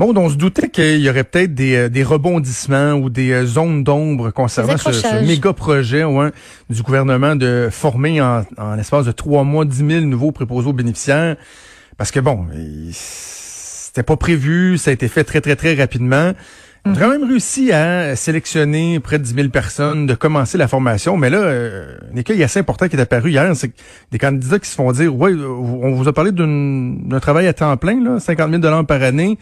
Bon, on se doutait qu'il y aurait peut-être des, euh, des, rebondissements ou des euh, zones d'ombre concernant ce, ce, méga projet ouais, du gouvernement de former en, en l'espace de trois mois 10 000 nouveaux préposés aux bénéficiaires. Parce que bon, c'était pas prévu, ça a été fait très, très, très rapidement. On a quand même réussi à sélectionner près de 10 000 personnes, de commencer la formation. Mais là, euh, un écueil assez important qui est apparu hier, c'est des candidats qui se font dire, ouais, on vous a parlé d'un travail à temps plein, là, 50 000 par année.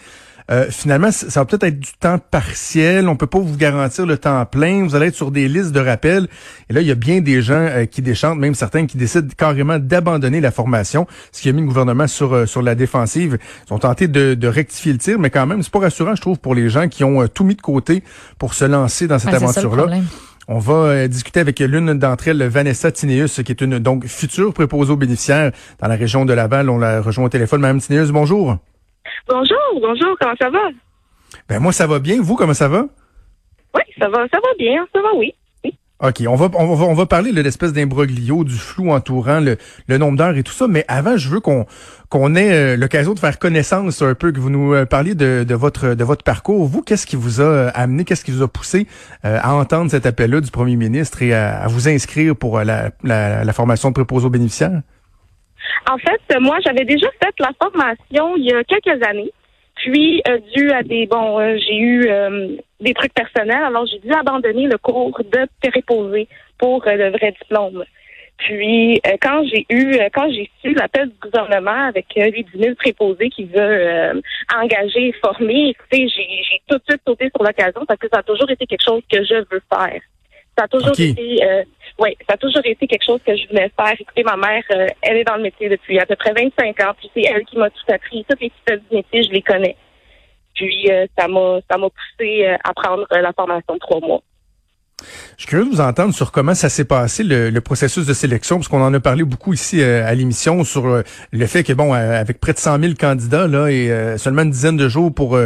Euh, finalement, ça va peut-être être du temps partiel. On peut pas vous garantir le temps plein. Vous allez être sur des listes de rappels. Et là, il y a bien des gens euh, qui déchantent, même certains qui décident carrément d'abandonner la formation, ce qui a mis le gouvernement sur euh, sur la défensive. Ils ont tenté de, de, rectifier le tir, mais quand même, c'est pas rassurant, je trouve, pour les gens qui ont tout mis de côté pour se lancer dans cette aventure-là. On va discuter avec l'une d'entre elles, Vanessa Tineus, qui est une donc future préposée aux bénéficiaires dans la région de Laval. On la rejoint au téléphone. Madame Tineus, bonjour. Bonjour, bonjour, comment ça va? Ben moi ça va bien, vous comment ça va? Oui, ça va, ça va bien, ça va oui. OK, on va, on va, on va parler de l'espèce d'imbroglio, du flou entourant le, le nombre d'heures et tout ça, mais avant, je veux qu'on qu'on ait euh, l'occasion de faire connaissance un peu, que vous nous euh, parliez de, de votre de votre parcours. Vous, qu'est-ce qui vous a euh, amené, qu'est-ce qui vous a poussé à entendre cet appel-là du premier ministre et à, vous inscrire pour la, la, la formation de préposés aux bénéficiaires? En fait, moi, j'avais déjà fait la formation il y a quelques années. Puis, euh, dû à des bon, euh, j'ai eu euh, des trucs personnels, alors j'ai dû abandonner le cours de préposé pour le vrai diplôme. Puis, quand j'ai eu, quand j'ai su l'appel du gouvernement avec les 10 000 préposés qui veut engager et former, écoutez, j'ai tout de suite sauté sur l'occasion parce que ça a toujours été quelque chose que je veux faire. Ça a toujours été, euh, oui, ça a toujours été quelque chose que je voulais faire. Écoutez, ma mère, euh, elle est dans le métier depuis à peu près 25 ans. Puis c'est elle qui m'a tout appris. Toutes les petites du métier, je les connais. Puis euh, ça m'a, ça m'a poussé à prendre la formation de trois mois. Je suis curieux de vous entendre sur comment ça s'est passé le, processus de sélection, parce qu'on en a parlé beaucoup ici euh, à l'émission sur euh, le fait que bon, euh, avec près de 100 000 candidats là et seulement une dizaine de jours pour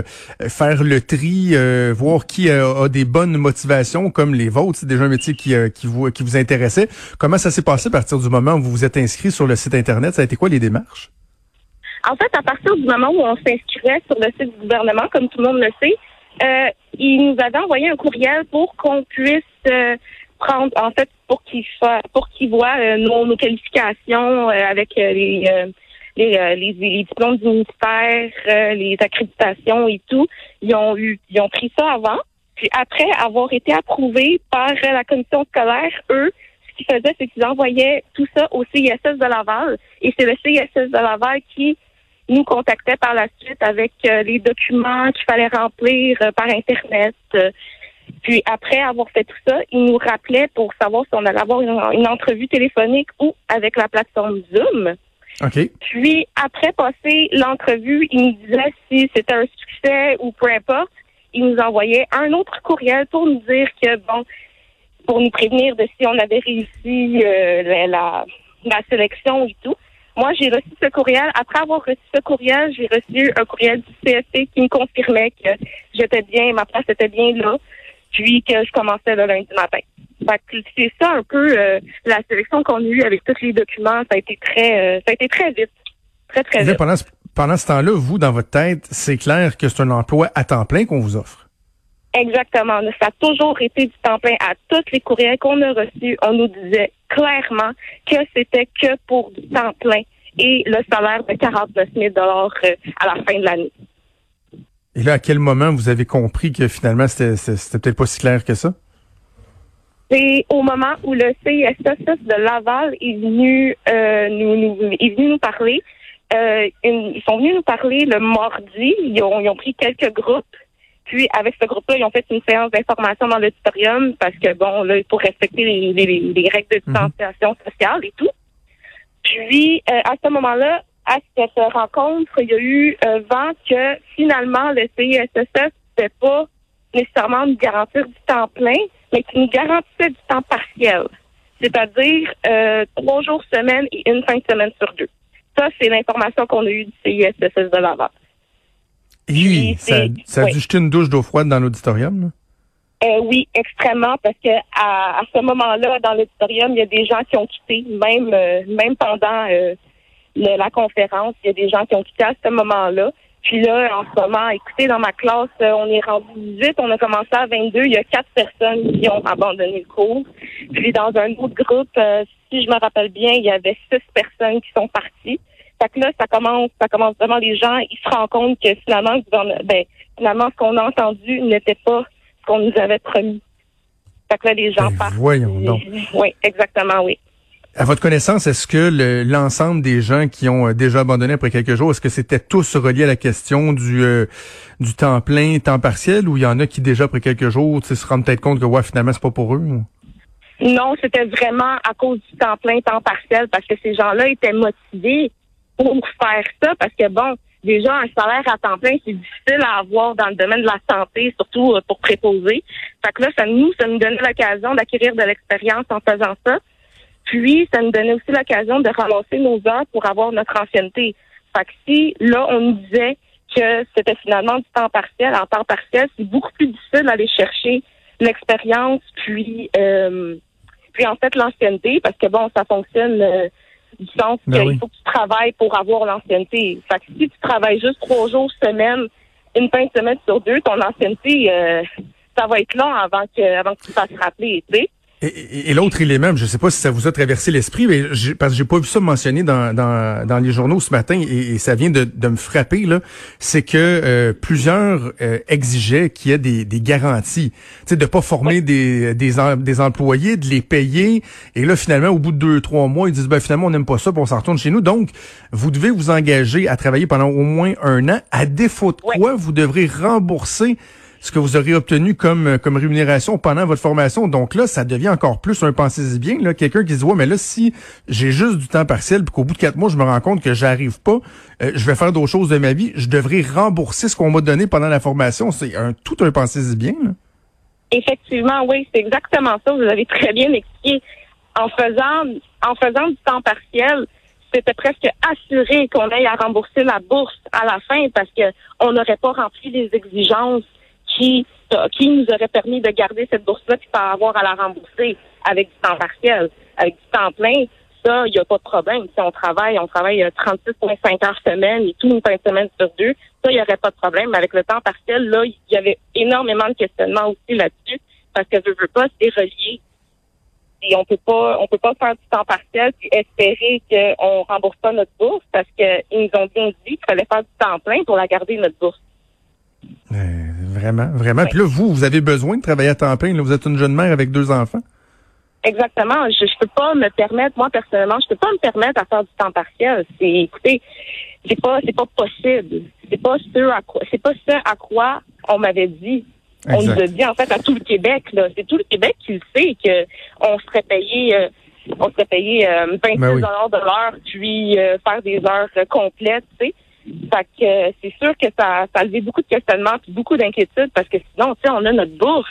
faire le tri, voir qui a, des bonnes motivations comme les vôtres, c'est déjà un métier qui, qui vous qui vous intéressait. Comment ça s'est passé à partir du moment où vous vous êtes inscrit sur le site internet? Ça a été quoi les démarches? En fait, à partir du moment où on s'inscrivait sur le site du gouvernement, comme tout le monde le sait, euh, il nous avait envoyé un courriel pour qu'on puisse euh, prendre, en fait, pour qu'il pour qu'il voit euh, nos, nos, qualifications avec les, les, les, les, diplômes du ministère, les accréditations et tout. Ils ont eu, ils ont pris ça avant. Puis après avoir été approuvés par la commission scolaire, eux, ce qu'ils faisaient, c'est qu'ils envoyaient tout ça au CISS de Laval. Et c'est le CISS de Laval qui nous contactait par la suite avec euh, les documents qu'il fallait remplir euh, par Internet. puis après avoir fait tout ça, il nous rappelait pour savoir si on allait avoir une, entrevue téléphonique ou avec la plateforme Zoom. Puis après passer l'entrevue, il nous disait si c'était un succès ou peu importe. Il nous envoyait un autre courriel pour nous dire que bon, pour nous prévenir de si on avait réussi euh, la, la sélection et tout. Moi, j'ai reçu ce courriel. Après avoir reçu ce courriel, j'ai reçu un courriel du CSC qui me confirmait que j'étais bien, ma place était bien là, puis que je commençais le lundi matin. c'est ça un peu euh, la sélection qu'on a eue avec tous les documents. Ça a été très, euh, ça a été très vite, très très vite. Pendant ce, pendant ce temps-là, vous, dans votre tête, c'est clair que c'est un emploi à temps plein qu'on vous offre. Exactement. Ça a toujours été du temps plein. À tous les courriels qu'on a reçus, on nous disait clairement que c'était que pour du temps plein et le salaire de 49 000 euh, à la fin de l'année. Et là, à quel moment vous avez compris que finalement, c'était, peut-être pas si clair que ça? C'est au moment où le CISS de Laval est venu, euh, nous, est venu nous parler. Euh, ils sont venus nous parler le mardi. Ils ont, ils ont pris quelques groupes puis, avec ce groupe-là, ils ont fait une séance d'information dans l'auditorium parce que, bon, là, pour respecter les, les, règles de mhm. distanciation sociale et tout. Puis, euh, à ce moment-là, à cette rencontre, il y a eu euh, vent que finalement le CISSS ne pouvait pas nécessairement nous garantir du temps plein, mais qui nous garantissait du temps partiel, c'est-à-dire euh, trois jours semaine et une fin de semaine sur deux. Ça, c'est l'information qu'on a eue du CISSS de Laval. Oui, ça, ça a dû jeter une douche d'eau froide dans l'auditorium? Euh, oui, extrêmement, parce que à, à ce moment-là, dans l'auditorium, il y a des gens qui ont quitté, même euh, même pendant euh, la conférence, il y a des gens qui ont quitté à ce moment-là. Puis là, en ce moment, écoutez, dans ma classe, on est rendu 18, on a commencé à 22, il y a quatre personnes qui ont abandonné le cours. Puis dans un autre groupe, si je me rappelle bien, il y avait six personnes qui sont parties. Fait que là, ça commence, ça commence vraiment les gens, ils se rendent compte que finalement, ben, finalement, ce qu'on a entendu n'était pas ce qu'on nous avait promis. Fait que là, les gens ben, partent. Voyons donc. Oui, exactement, oui. À votre connaissance, est-ce que l'ensemble des gens qui ont euh, déjà abandonné après quelques jours, est-ce que c'était tous reliés à la question du euh, du temps plein, temps partiel, ou il y en a qui déjà après quelques jours se rendent peut-être compte que ouais, finalement c'est pas pour eux? Non, c'était vraiment à cause du temps plein, temps partiel, parce que ces gens-là étaient motivés pour faire ça, parce que bon, déjà un salaire à temps plein, c'est difficile à avoir dans le domaine de la santé, surtout euh, pour préposer. Fait que là, ça nous, ça nous donnait l'occasion d'acquérir de l'expérience en faisant ça. Puis, ça nous donnait aussi l'occasion de ramasser nos heures pour avoir notre ancienneté. Fait que si, là, on nous disait que c'était finalement du temps partiel, en temps partiel, c'est beaucoup plus difficile d'aller chercher l'expérience, puis, euh, puis en fait, l'ancienneté, parce que bon, ça fonctionne euh, du sens ben qu'il faut que tu travailles pour avoir l'ancienneté. Fait que si tu travailles juste trois jours semaine, une fin de semaine sur deux, ton ancienneté, euh, ça va être long avant que avant que tu fasses rappeler, tu sais. Et, l'autre élément, je ne sais pas si ça vous a traversé l'esprit, mais parce que j'ai pas vu ça mentionné dans, dans, dans les journaux ce matin et, ça vient de, de, me frapper là, c'est que euh, plusieurs euh, exigeaient qu'il y ait des, des garanties, tu sais, de pas former des, des, des employés, de les payer, et là finalement au bout de deux trois mois ils disent ben finalement on n'aime pas ça, puis on s'en retourne chez nous. Donc vous devez vous engager à travailler pendant au moins un an, à défaut de quoi vous devrez rembourser ce que vous aurez obtenu comme, euh, comme rémunération pendant votre formation. Donc là, ça devient encore plus un pensez-y bien. Là, quelqu'un qui se dit, ouais, mais là, si j'ai juste du temps partiel, puis qu'au bout de quatre mois, je me rends compte que j'arrive pas, euh, je vais faire d'autres choses de ma vie, je devrais rembourser ce qu'on m'a donné pendant la formation. C'est un tout un pensez-y bien. Effectivement, oui, c'est exactement ça. Vous avez très bien expliqué. En faisant, en faisant du temps partiel, c'était presque assuré qu'on aille à rembourser la bourse à la fin parce que on n'aurait pas rempli les exigences qui, qui nous aurait permis de garder cette bourse-là puis pas avoir à la rembourser avec du temps partiel. Avec du temps plein, ça, il n'y a pas de problème. Si on travaille, on travaille 36,5 euh, heures semaine et tout une fin de semaine sur deux, ça, il n'y aurait pas de problème. Mais avec le temps partiel, là, il y avait énormément de questionnements aussi là-dessus parce que je veux pas, c'est relié. Et on peut pas, on peut pas faire du temps partiel et espérer qu'on rembourse pas notre bourse parce qu'ils nous ont bien dit qu'il fallait faire du temps plein pour la garder notre bourse. Vraiment, vraiment. Puis là, vous, vous avez besoin de travailler à temps plein. Là, vous êtes une jeune mère avec deux enfants. Exactement. Je, je peux pas me permettre, moi personnellement, je peux pas me permettre à faire du temps partiel. C'est, écoutez, c'est pas, c'est pas possible. C'est pas ce à quoi, c'est pas ce à quoi on m'avait dit. On nous a dit en fait à tout le Québec. Là, c'est tout le Québec qui le sait que on serait payé. Euh, on serait payé euh, 26 ben dollars de l'heure, puis euh, faire des heures complètes, tu sais. Fait que euh, c'est sûr que ça, ça a levé beaucoup de questionnements et beaucoup d'inquiétudes parce que sinon, tu sais, on a notre bourse.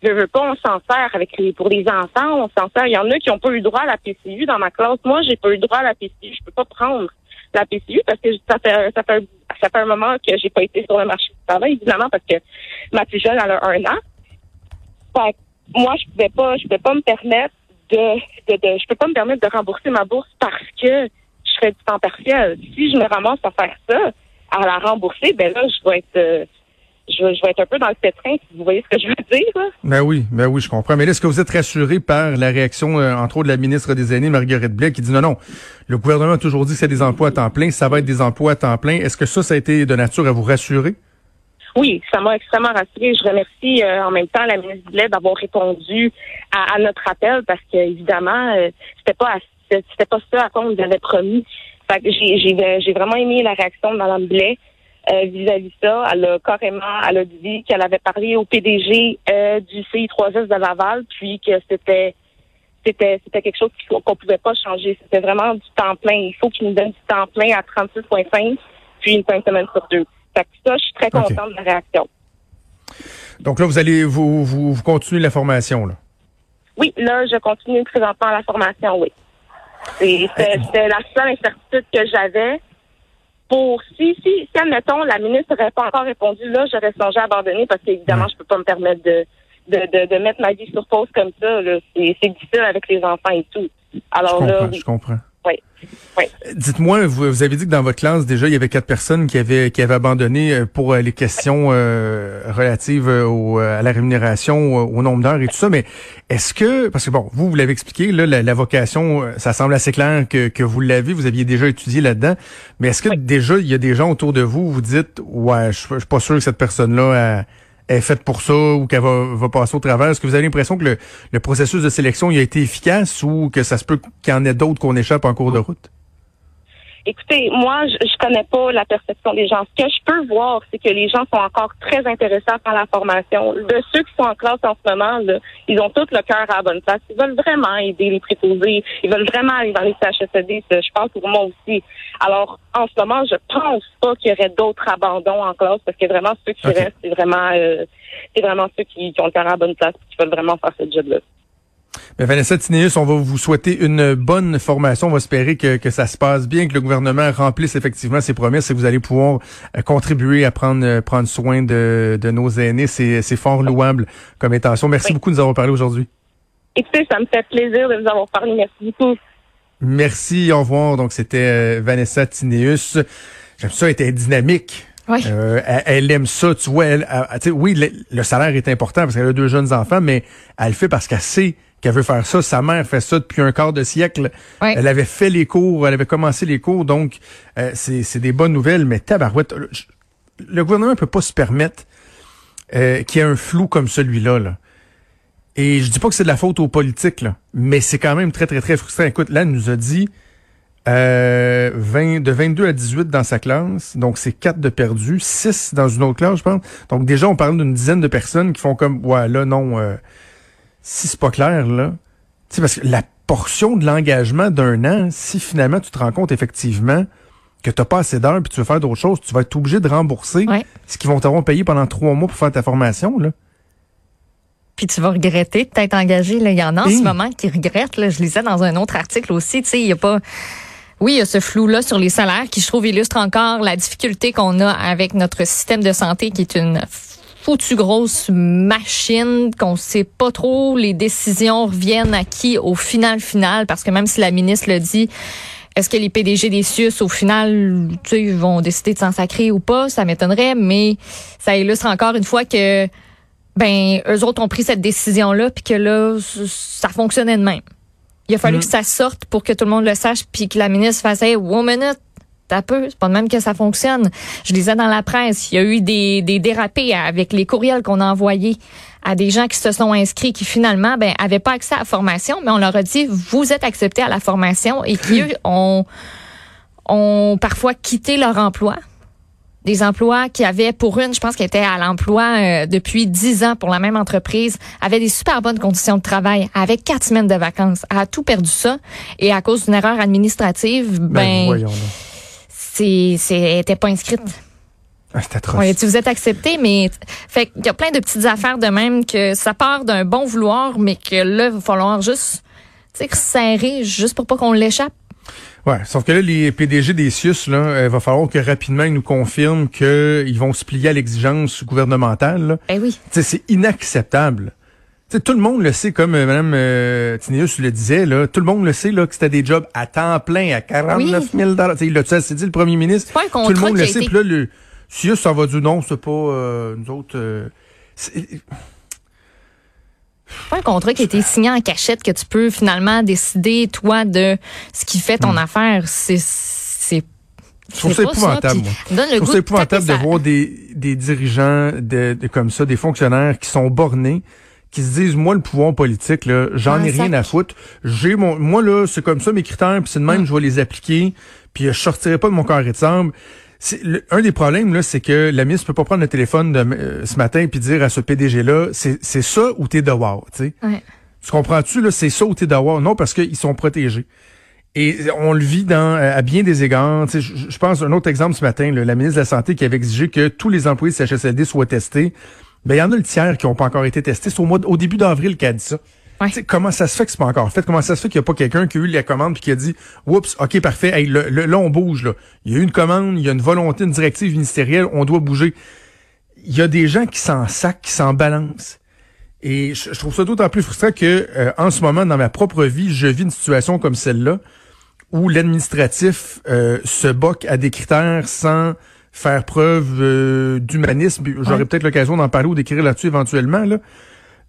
Je veux pas, on s'en sert avec les, pour les enfants, on s'en sert. Il y en a qui ont pas eu droit à la PCU dans ma classe. Moi, j'ai pas eu droit à la PCU. Je peux pas prendre la PCU parce que ça fait, ça fait, ça fait un moment que j'ai pas été sur le marché du travail, évidemment, parce que ma plus jeune, elle a un an. Fait que moi, je pouvais pas, je pouvais pas me permettre de, de, de, je peux pas me permettre de rembourser ma bourse parce que du temps partiel. Si je me ramasse à faire ça, à la rembourser, ben là, je vais être euh, je, vais être un peu dans le pétrin, si vous voyez ce que je veux dire. Là. Ben oui, ben oui, je comprends. Mais là, est-ce que vous êtes rassuré par la réaction, euh, entre autres, de la ministre des Aînés, Marguerite Blais, qui dit non, non, le gouvernement a toujours dit que c'est des emplois à temps plein, ça va être des emplois à temps plein. Est-ce que ça, ça a été de nature à vous rassurer? Oui, ça m'a extrêmement rassuré. Je remercie euh, en même temps la ministre Blais d'avoir répondu à, notre appel parce que évidemment, c'était pas assez c'était pas ça à quoi on nous avait promis. Fait que j'ai vraiment aimé la réaction de Mme Blais euh, vis-à-vis de ça. Elle a carrément, elle a dit qu'elle avait parlé au PDG euh, du CI3S de Laval, puis que c'était c'était c'était quelque chose qu'on pouvait pas changer. C'était vraiment du temps plein. Il faut qu'il nous donne du temps plein à 36,5 puis une fin de semaine sur deux. Fait que ça, je suis très contente de la réaction. Donc là, vous allez vous, vous, vous continuez la formation, là? Oui, là, je continue présentement la formation, oui. C'était la seule incertitude que j'avais. Pour si, si, si, admettons, la ministre n'aurait pas encore répondu, là, j'aurais songé à abandonner parce qu'évidemment, je peux pas me permettre de, de, de, de, mettre ma vie sur pause comme ça. C'est difficile avec les enfants et tout. Alors là, je comprends. Oui. Dites-moi, vous, avez dit que dans votre classe, déjà, il y avait quatre personnes qui avaient qui avaient abandonné euh, pour euh, les questions euh, relatives à la rémunération, au nombre d'heures et tout ça. Mais est-ce que, parce que bon, vous, vous l'avez expliqué, là, la, vocation, ça semble assez clair que, que vous l'avez, vous aviez déjà étudié là-dedans. Mais est-ce que déjà, il y a des gens autour de vous, vous dites, ouais, je, je suis pas sûr que cette personne-là est faite pour ça ou qu'elle va, va passer au travers? Est-ce que vous avez l'impression que le, le, processus de sélection il a été efficace ou que ça se peut qu'il y en ait d'autres qu'on échappe en cours de route? Écoutez, moi, je, je connais pas la perception des gens. Ce que je peux voir, c'est que les gens sont encore très intéressés par la formation. De ceux qui sont en classe en ce moment, là, ils ont tout le cœur à la bonne place. Ils veulent vraiment aider les préposés. Ils veulent vraiment aller dans les CHSLD. Je pense pour moi aussi. Alors, en ce moment, je pense pas qu'il y aurait d'autres abandons en classe parce que vraiment, ceux qui restent, c'est vraiment, euh, c'est vraiment ceux qui, qui ont le cœur à la bonne place et qui veulent vraiment faire ce job-là. Ben, Vanessa Tineus, on va vous souhaiter une bonne formation. On va espérer que, que ça se passe bien, que le gouvernement remplisse effectivement ses promesses et que vous allez pouvoir euh, contribuer à prendre, euh, prendre soin de, de nos aînés. C'est, fort louable comme intention. Merci beaucoup de nous avoir parlé aujourd'hui. Écoutez, ça me fait plaisir de vous avoir parlé. Merci beaucoup. Merci, au revoir. Donc, c'était euh, Vanessa Tineus. J'aime ça, elle était dynamique. Oui. elle, aime ça, tu vois. Elle, oui, le, salaire est important parce qu'elle a deux jeunes enfants, mais elle le fait parce qu'elle sait qu'elle veut faire ça. Sa mère fait ça depuis un quart de siècle. Elle avait fait les cours, elle avait commencé les cours, donc euh, c'est des bonnes nouvelles. Mais tabarouette, le gouvernement ne peut pas se permettre euh, qu'il y ait un flou comme celui-là. Là. Et je dis pas que c'est de la faute aux politiques, là, mais c'est quand même très, très, très frustrant. Écoute, là, elle nous a dit euh, 20, de 22 à 18 dans sa classe, donc c'est 4 de perdus, 6 dans une autre classe, je pense. Donc déjà, on parle d'une dizaine de personnes qui font comme, ouais, là, non, euh, si c'est pas clair, là, tu sais, parce que la portion de l'engagement d'un an, si finalement tu te rends compte effectivement que tu n'as pas assez d'heures puis tu veux faire d'autres choses, tu vas être obligé de rembourser ce qu'ils vont t'avoir payé pendant trois mois pour faire ta formation, là. Puis tu vas regretter de t'être engagé. Là. Il y en a en ce moment qui regrettent. Là. Je lisais dans un autre article aussi. Tu sais, il y a pas. Oui, il y a ce flou-là sur les salaires qui, je trouve, illustre encore la difficulté qu'on a avec notre système de santé qui est une foutue grosse machine qu'on sait pas trop les décisions reviennent à qui au final final? Parce que même si la ministre le dit est-ce que les PDG des CIUS, au final, tu sais, vont décider de s'en sacrer ou pas? Ça m'étonnerait, mais ça illustre encore une fois que, ben, eux autres ont pris cette décision-là, puis que là, ça fonctionnait de même. Il a fallu mm. que ça sorte pour que tout le monde le sache, puis que la ministre fasse, hey, one minute, T'as peu, c'est pas de même que ça fonctionne. Je lisais dans la presse, il y a eu des, des dérapés avec les courriels qu'on a envoyés à des gens qui se sont inscrits qui finalement ben avaient pas accès à la formation, mais on leur a dit vous êtes acceptés à la formation et qui eux ont ont parfois quitté leur emploi. Des emplois qui avaient pour une, je pense, qui était à l'emploi euh, depuis dix ans pour la même entreprise, avaient des super bonnes conditions de travail, avait quatre semaines de vacances, a tout perdu ça et à cause d'une erreur administrative, ben, ben c'est était pas inscrite. Ah, c'est atroce. Oui, tu vous êtes accepté, mais fait il y a plein de petites affaires de même que ça part d'un bon vouloir, mais que là, il va falloir juste serrer juste pour pas qu'on l'échappe. Ouais, sauf que là, les PDG des CIUS, là, il euh, va falloir que rapidement ils nous confirment qu'ils vont se plier à l'exigence gouvernementale. Là. Eh oui. C'est inacceptable tout le monde le sait, comme euh, Mme euh, Tineus le disait, là, tout le monde le sait là, que c'était des jobs à temps plein, à 49 000 dollars. Il l'a dit le premier ministre? tout le monde le sait. Puis là, le, si ça va dire non, c'est pas euh, nous autres. Euh, c'est pas un contrat qui a été signé en cachette que tu peux finalement décider, toi, de ce qui fait ton hmm. affaire. C'est. c'est je trouve ça épouvantable. Je trouve ça épouvantable de voir des, des dirigeants de, de, comme ça, des fonctionnaires qui sont bornés, qui se disent moi le pouvoir politique là j'en ai rien à foutre j'ai mon moi là c'est comme ça mes critères puis c'est de même je vais les appliquer puis je sortirai pas de mon carré de sable un des problèmes là c'est que la ministre peut pas prendre le téléphone de, euh, ce matin puis dire à ce PDG là c'est c'est ça ou t'es dehors tu sais ouais. Tu comprends-tu, là, c'est sauter d'avoir. Non, parce qu'ils sont protégés. Et on le vit dans à bien des égards. Je, je pense un autre exemple ce matin, la ministre de la Santé qui avait exigé que tous les employés de CHSLD soient testés. Ben, il y en a le tiers qui n'ont pas encore été testés. C'est au, mois, au début d'avril qu'elle a dit ça. Comment ça se fait que c'est pas encore fait? Comment ça se fait qu'il n'y a pas quelqu'un qui a eu la commande puis qui a dit Oups, OK, parfait, hey, le, là, on bouge. Là. Il y a eu une commande, il y a une volonté, une directive ministérielle, on doit bouger. Il y a des gens qui s'en sacent, qui s'en balancent. Et je, trouve ça d'autant plus frustrant que euh, en ce moment, dans ma propre vie, je vis une situation comme celle-là où l'administratif euh, se boque à des critères sans faire preuve euh, d'humanisme. J'aurais peut-être l'occasion d'en parler ou d'écrire là-dessus éventuellement. Là.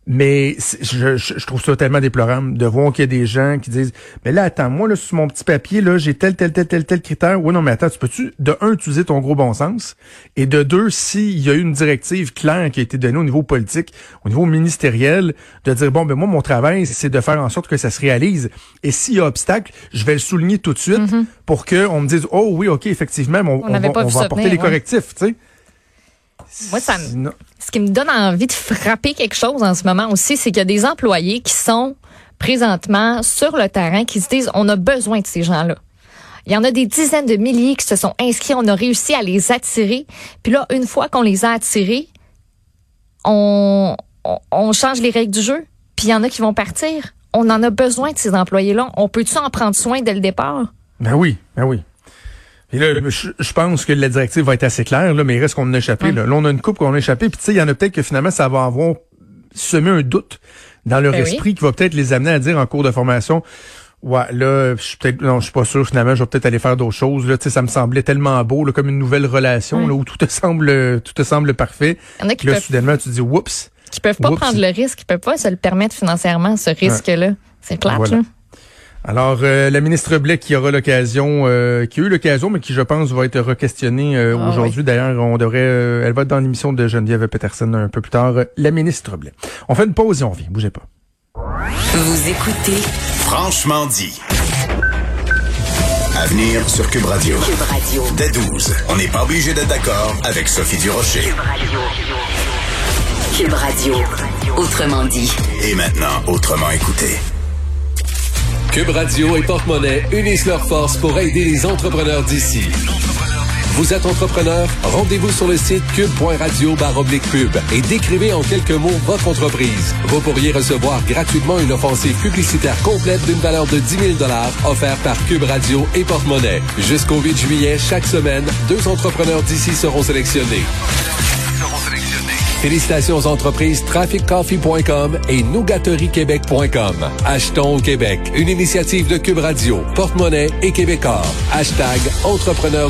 Mais je, je, trouve ça tellement déplorable de voir qu'il y a des gens qui disent Mais là, attends, moi, là, sur mon petit papier, là, j'ai tel, tel, tel, tel, tel critère. Oui, non, mais attends, tu peux-tu, de un, utiliser ton gros bon sens, et de deux, s'il y a eu une directive claire qui a été donnée au niveau politique, au niveau ministériel, de dire bon, ben moi, mon travail, c'est de faire en sorte que ça se réalise. Et s'il y a obstacle, je vais le souligner tout de suite mm-hmm. pour que on me dise Oh oui, OK, effectivement, on, on, on va apporter les correctifs, tu sais. Moi, ça ce qui me donne envie de frapper quelque chose en ce moment aussi, c'est qu'il y a des employés qui sont présentement sur le terrain qui se disent on a besoin de ces gens-là. Il y en a des dizaines de milliers qui se sont inscrits, on a réussi à les attirer. Puis là, une fois qu'on les a attirés, on, on, change les règles du jeu. Puis il y en a qui vont partir. On en a besoin de ces employés-là. On peut-tu en prendre soin dès le départ? Ben oui, ben oui. Et là, je, pense que la directive va être assez claire, là, mais il reste qu'on a échappé. Là. on a une coupe qu'on a échappé. Puis tu sais, il y en a peut-être que finalement, ça va avoir semé un doute dans leur ben esprit qui va peut-être les amener à dire en cours de formation. Ouais, là, je suis peut-être, non, je suis pas sûr. Finalement, je vais peut-être aller faire d'autres choses. Là, tu sais, ça me semblait tellement beau, là, comme une nouvelle relation, là, où tout te semble, tout te semble parfait. Il y en a qui là, peuvent... soudainement, tu dis, oups. Qui peuvent pas prendre le risque, qui peuvent pas se le permettre financièrement, ce risque-là. C'est plate, là. Alors, euh, la ministre Blais qui aura l'occasion, euh, qui a eu l'occasion, mais qui, je pense, va être requestionnée euh, ah aujourd'hui. D'ailleurs, on devrait, elle va être dans l'émission de Geneviève Peterson un peu plus tard. la ministre Blais. On fait une pause et on vient. Bougez pas. Vous écoutez Franchement dit. À venir sur Cube Radio. Cube Radio. Dès 12. On n'est pas obligé d'être d'accord avec Sophie Durocher. Cube Radio. Cube Radio. Autrement dit. Et maintenant, autrement écouté. Cube Radio et Porte-Monnaie unissent leurs forces pour aider les entrepreneurs d'ici. Vous êtes entrepreneur? Rendez-vous sur le site cube.radio et décrivez en quelques mots votre entreprise. Vous pourriez recevoir gratuitement une offensive publicitaire complète d'une valeur de 10 000 offerte par Cube Radio et Porte-Monnaie. Jusqu'au 8 juillet, chaque semaine, deux entrepreneurs d'ici seront sélectionnés. Félicitations aux entreprises TrafficCoffee.com et NougaterieQuébec.com. Achetons au Québec. Une initiative de Cube Radio, Porte-Monnaie et Québecor. Hashtag Entrepreneur